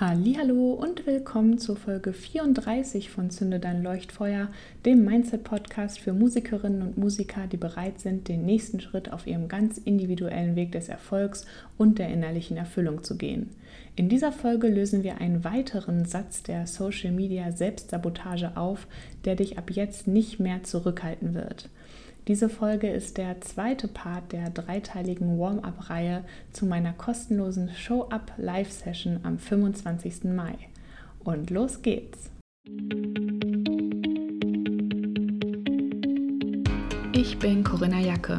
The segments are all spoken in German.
Hallo und willkommen zur Folge 34 von Zünde dein Leuchtfeuer, dem Mindset Podcast für Musikerinnen und Musiker, die bereit sind, den nächsten Schritt auf ihrem ganz individuellen Weg des Erfolgs und der innerlichen Erfüllung zu gehen. In dieser Folge lösen wir einen weiteren Satz der Social Media Selbstsabotage auf, der dich ab jetzt nicht mehr zurückhalten wird. Diese Folge ist der zweite Part der dreiteiligen Warm-up-Reihe zu meiner kostenlosen Show-up Live-Session am 25. Mai. Und los geht's! Ich bin Corinna Jacke.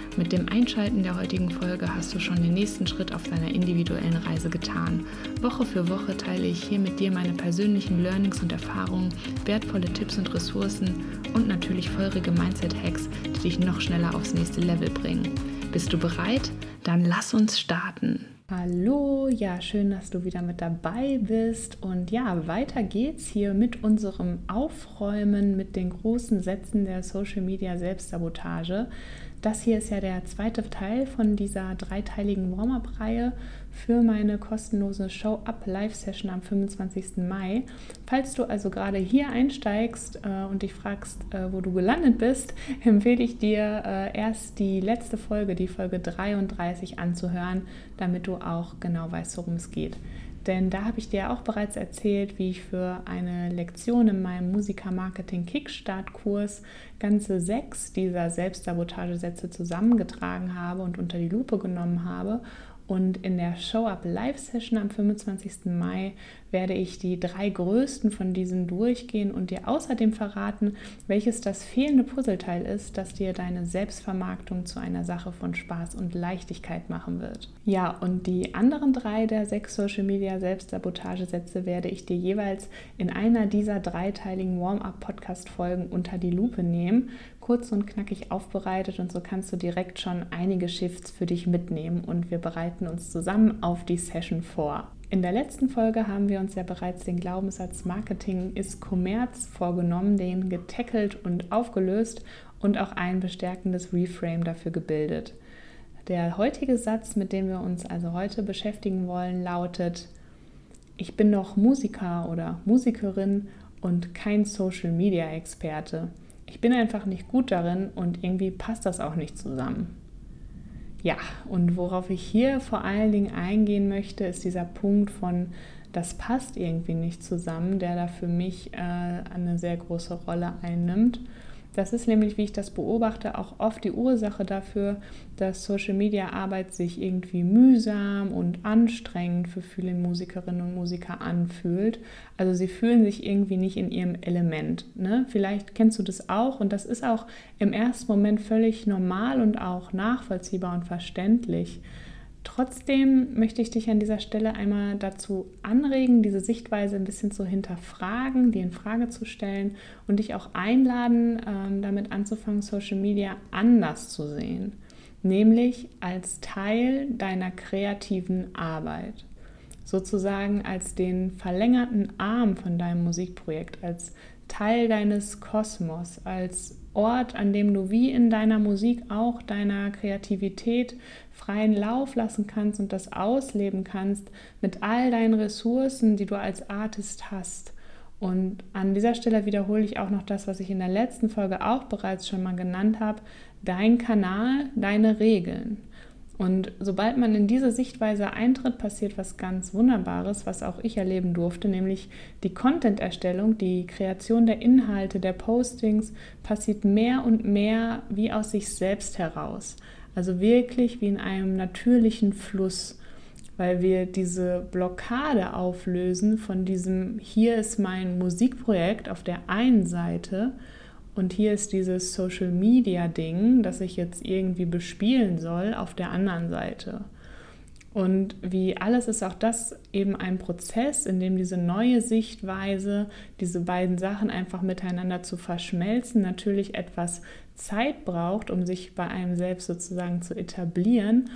Mit dem Einschalten der heutigen Folge hast du schon den nächsten Schritt auf deiner individuellen Reise getan. Woche für Woche teile ich hier mit dir meine persönlichen Learnings und Erfahrungen, wertvolle Tipps und Ressourcen und natürlich feurige Mindset-Hacks, die dich noch schneller aufs nächste Level bringen. Bist du bereit? Dann lass uns starten. Hallo, ja, schön, dass du wieder mit dabei bist. Und ja, weiter geht's hier mit unserem Aufräumen mit den großen Sätzen der Social Media Selbstsabotage. Das hier ist ja der zweite Teil von dieser dreiteiligen Warm-up-Reihe für meine kostenlose Show-Up Live-Session am 25. Mai. Falls du also gerade hier einsteigst äh, und dich fragst, äh, wo du gelandet bist, empfehle ich dir äh, erst die letzte Folge, die Folge 33 anzuhören, damit du auch genau weißt, worum es geht. Denn da habe ich dir auch bereits erzählt, wie ich für eine Lektion in meinem Musiker-Marketing Kickstart-Kurs ganze sechs dieser Selbstsabotagesätze zusammengetragen habe und unter die Lupe genommen habe und in der Show-Up Live-Session am 25. Mai werde ich die drei größten von diesen durchgehen und dir außerdem verraten, welches das fehlende Puzzleteil ist, das dir deine Selbstvermarktung zu einer Sache von Spaß und Leichtigkeit machen wird. Ja, und die anderen drei der sechs Social Media Selbstsabotagesätze werde ich dir jeweils in einer dieser dreiteiligen Warm-Up-Podcast-Folgen unter die Lupe nehmen, kurz und knackig aufbereitet und so kannst du direkt schon einige Shifts für dich mitnehmen und wir bereiten uns zusammen auf die Session vor. In der letzten Folge haben wir uns ja bereits den Glaubenssatz Marketing ist Kommerz vorgenommen, den getackelt und aufgelöst und auch ein bestärkendes Reframe dafür gebildet. Der heutige Satz, mit dem wir uns also heute beschäftigen wollen, lautet, ich bin noch Musiker oder Musikerin und kein Social-Media-Experte ich bin einfach nicht gut darin und irgendwie passt das auch nicht zusammen. Ja, und worauf ich hier vor allen Dingen eingehen möchte, ist dieser Punkt von, das passt irgendwie nicht zusammen, der da für mich äh, eine sehr große Rolle einnimmt. Das ist nämlich, wie ich das beobachte, auch oft die Ursache dafür, dass Social Media Arbeit sich irgendwie mühsam und anstrengend für viele Musikerinnen und Musiker anfühlt. Also sie fühlen sich irgendwie nicht in ihrem Element. Ne? Vielleicht kennst du das auch und das ist auch im ersten Moment völlig normal und auch nachvollziehbar und verständlich. Trotzdem möchte ich dich an dieser Stelle einmal dazu anregen, diese Sichtweise ein bisschen zu hinterfragen, die in Frage zu stellen und dich auch einladen, ähm, damit anzufangen, Social Media anders zu sehen, nämlich als Teil deiner kreativen Arbeit, sozusagen als den verlängerten Arm von deinem Musikprojekt, als Teil deines Kosmos, als Ort, an dem du wie in deiner Musik auch deiner Kreativität freien Lauf lassen kannst und das ausleben kannst mit all deinen Ressourcen, die du als Artist hast. Und an dieser Stelle wiederhole ich auch noch das, was ich in der letzten Folge auch bereits schon mal genannt habe. Dein Kanal, deine Regeln. Und sobald man in diese Sichtweise eintritt, passiert was ganz Wunderbares, was auch ich erleben durfte, nämlich die Content-Erstellung, die Kreation der Inhalte, der Postings passiert mehr und mehr wie aus sich selbst heraus. Also wirklich wie in einem natürlichen Fluss, weil wir diese Blockade auflösen von diesem, hier ist mein Musikprojekt auf der einen Seite und hier ist dieses Social-Media-Ding, das ich jetzt irgendwie bespielen soll, auf der anderen Seite. Und wie alles ist auch das eben ein Prozess, in dem diese neue Sichtweise, diese beiden Sachen einfach miteinander zu verschmelzen, natürlich etwas Zeit braucht, um sich bei einem selbst sozusagen zu etablieren.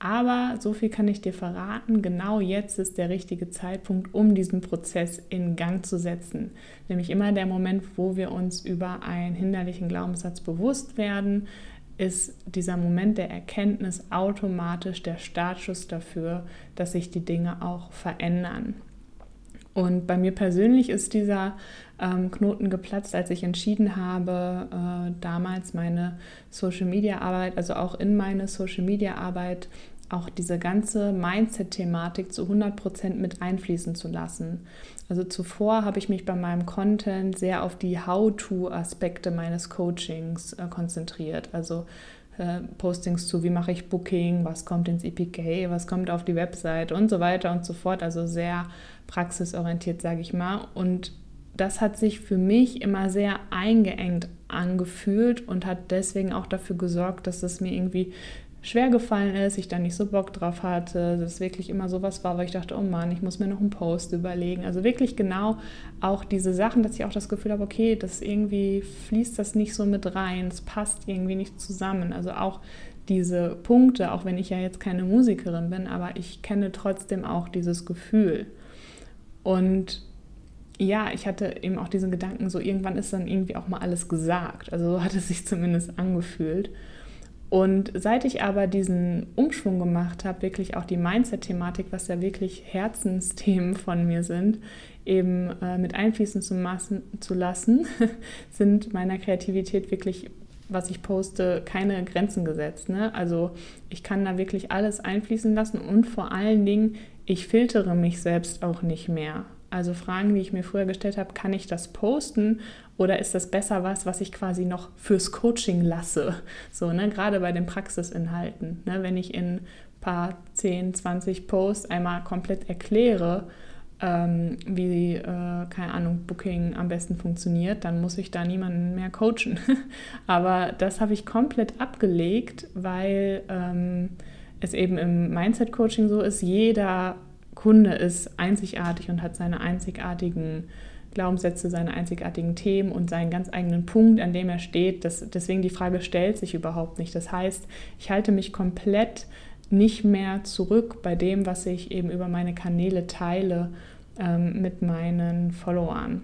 Aber so viel kann ich dir verraten, genau jetzt ist der richtige Zeitpunkt, um diesen Prozess in Gang zu setzen. Nämlich immer der Moment, wo wir uns über einen hinderlichen Glaubenssatz bewusst werden, ist dieser Moment der Erkenntnis automatisch der Startschuss dafür, dass sich die Dinge auch verändern. Und bei mir persönlich ist dieser ähm, Knoten geplatzt, als ich entschieden habe, äh, damals meine Social-Media-Arbeit, also auch in meine Social-Media-Arbeit, auch diese ganze Mindset-Thematik zu 100% mit einfließen zu lassen. Also zuvor habe ich mich bei meinem Content sehr auf die How-to-Aspekte meines Coachings äh, konzentriert. Also Postings zu, wie mache ich Booking, was kommt ins EPK, was kommt auf die Website und so weiter und so fort. Also sehr praxisorientiert, sage ich mal. Und das hat sich für mich immer sehr eingeengt angefühlt und hat deswegen auch dafür gesorgt, dass es mir irgendwie schwer gefallen ist, ich da nicht so Bock drauf hatte, dass es wirklich immer so was war, weil ich dachte, oh Mann, ich muss mir noch einen Post überlegen. Also wirklich genau auch diese Sachen, dass ich auch das Gefühl habe, okay, das irgendwie fließt das nicht so mit rein, es passt irgendwie nicht zusammen. Also auch diese Punkte, auch wenn ich ja jetzt keine Musikerin bin, aber ich kenne trotzdem auch dieses Gefühl. Und ja, ich hatte eben auch diesen Gedanken, so irgendwann ist dann irgendwie auch mal alles gesagt. Also so hat es sich zumindest angefühlt. Und seit ich aber diesen Umschwung gemacht habe, wirklich auch die Mindset-Thematik, was ja wirklich Herzensthemen von mir sind, eben äh, mit einfließen zu, massen, zu lassen, sind meiner Kreativität wirklich, was ich poste, keine Grenzen gesetzt. Ne? Also ich kann da wirklich alles einfließen lassen und vor allen Dingen, ich filtere mich selbst auch nicht mehr. Also Fragen, die ich mir früher gestellt habe, kann ich das posten oder ist das besser was, was ich quasi noch fürs Coaching lasse? So, ne, gerade bei den Praxisinhalten. Ne, wenn ich in ein paar 10, 20 Posts einmal komplett erkläre, ähm, wie, äh, keine Ahnung, Booking am besten funktioniert, dann muss ich da niemanden mehr coachen. Aber das habe ich komplett abgelegt, weil ähm, es eben im Mindset-Coaching so ist, jeder Kunde ist einzigartig und hat seine einzigartigen Glaubenssätze, seine einzigartigen Themen und seinen ganz eigenen Punkt, an dem er steht. Das, deswegen die Frage stellt sich überhaupt nicht. Das heißt, ich halte mich komplett nicht mehr zurück bei dem, was ich eben über meine Kanäle teile ähm, mit meinen Followern.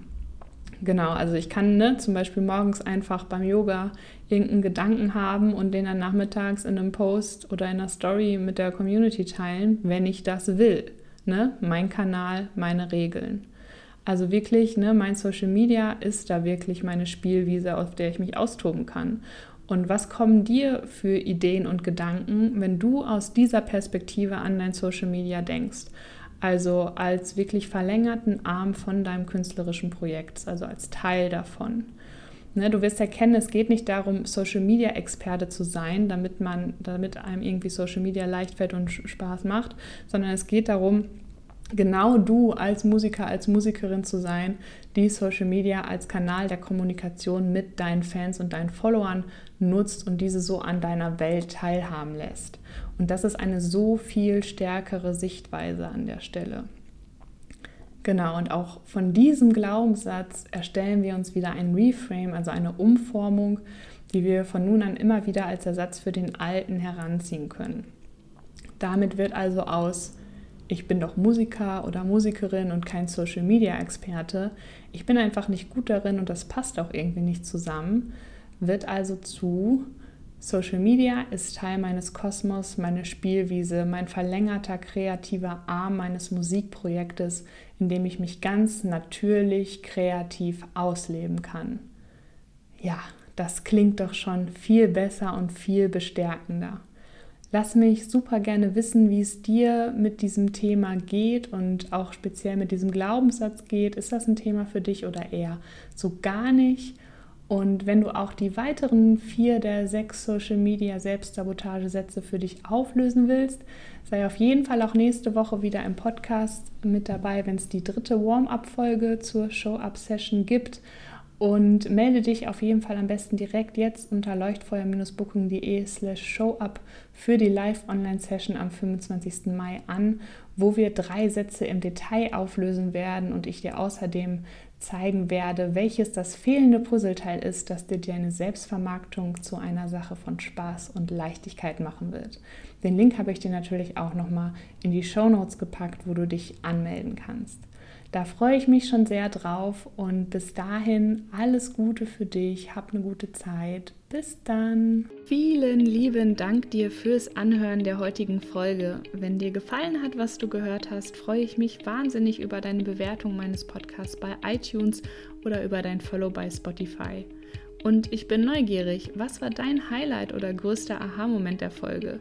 Genau, also ich kann ne, zum Beispiel morgens einfach beim Yoga irgendeinen Gedanken haben und den dann nachmittags in einem Post oder in einer Story mit der Community teilen, wenn ich das will. Ne? Mein Kanal, meine Regeln. Also wirklich, ne, mein Social Media ist da wirklich meine Spielwiese, auf der ich mich austoben kann. Und was kommen dir für Ideen und Gedanken, wenn du aus dieser Perspektive an dein Social Media denkst? Also als wirklich verlängerten Arm von deinem künstlerischen Projekt, also als Teil davon. Ne, du wirst erkennen, es geht nicht darum, Social Media Experte zu sein, damit man, damit einem irgendwie Social Media leicht fällt und Spaß macht, sondern es geht darum, genau du als Musiker, als Musikerin zu sein, die Social Media als Kanal der Kommunikation mit deinen Fans und deinen Followern nutzt und diese so an deiner Welt teilhaben lässt. Und das ist eine so viel stärkere Sichtweise an der Stelle. Genau, und auch von diesem Glaubenssatz erstellen wir uns wieder ein Reframe, also eine Umformung, die wir von nun an immer wieder als Ersatz für den alten heranziehen können. Damit wird also aus, ich bin doch Musiker oder Musikerin und kein Social-Media-Experte, ich bin einfach nicht gut darin und das passt auch irgendwie nicht zusammen, wird also zu, Social Media ist Teil meines Kosmos, meine Spielwiese, mein verlängerter kreativer Arm meines Musikprojektes, in dem ich mich ganz natürlich kreativ ausleben kann. Ja, das klingt doch schon viel besser und viel bestärkender. Lass mich super gerne wissen, wie es dir mit diesem Thema geht und auch speziell mit diesem Glaubenssatz geht. Ist das ein Thema für dich oder eher so gar nicht? Und wenn du auch die weiteren vier der sechs Social Media Selbstsabotagesätze für dich auflösen willst, sei auf jeden Fall auch nächste Woche wieder im Podcast mit dabei, wenn es die dritte Warm-up-Folge zur Show-Up-Session gibt. Und melde dich auf jeden Fall am besten direkt jetzt unter leuchtfeuer-booking.de slash showup für die Live-Online-Session am 25. Mai an, wo wir drei Sätze im Detail auflösen werden und ich dir außerdem zeigen werde, welches das fehlende Puzzleteil ist, das dir deine Selbstvermarktung zu einer Sache von Spaß und Leichtigkeit machen wird. Den Link habe ich dir natürlich auch nochmal in die Show Notes gepackt, wo du dich anmelden kannst. Da freue ich mich schon sehr drauf und bis dahin alles Gute für dich, hab eine gute Zeit. Bis dann. Vielen lieben Dank dir fürs Anhören der heutigen Folge. Wenn dir gefallen hat, was du gehört hast, freue ich mich wahnsinnig über deine Bewertung meines Podcasts bei iTunes oder über dein Follow bei Spotify. Und ich bin neugierig, was war dein Highlight oder größter Aha-Moment der Folge?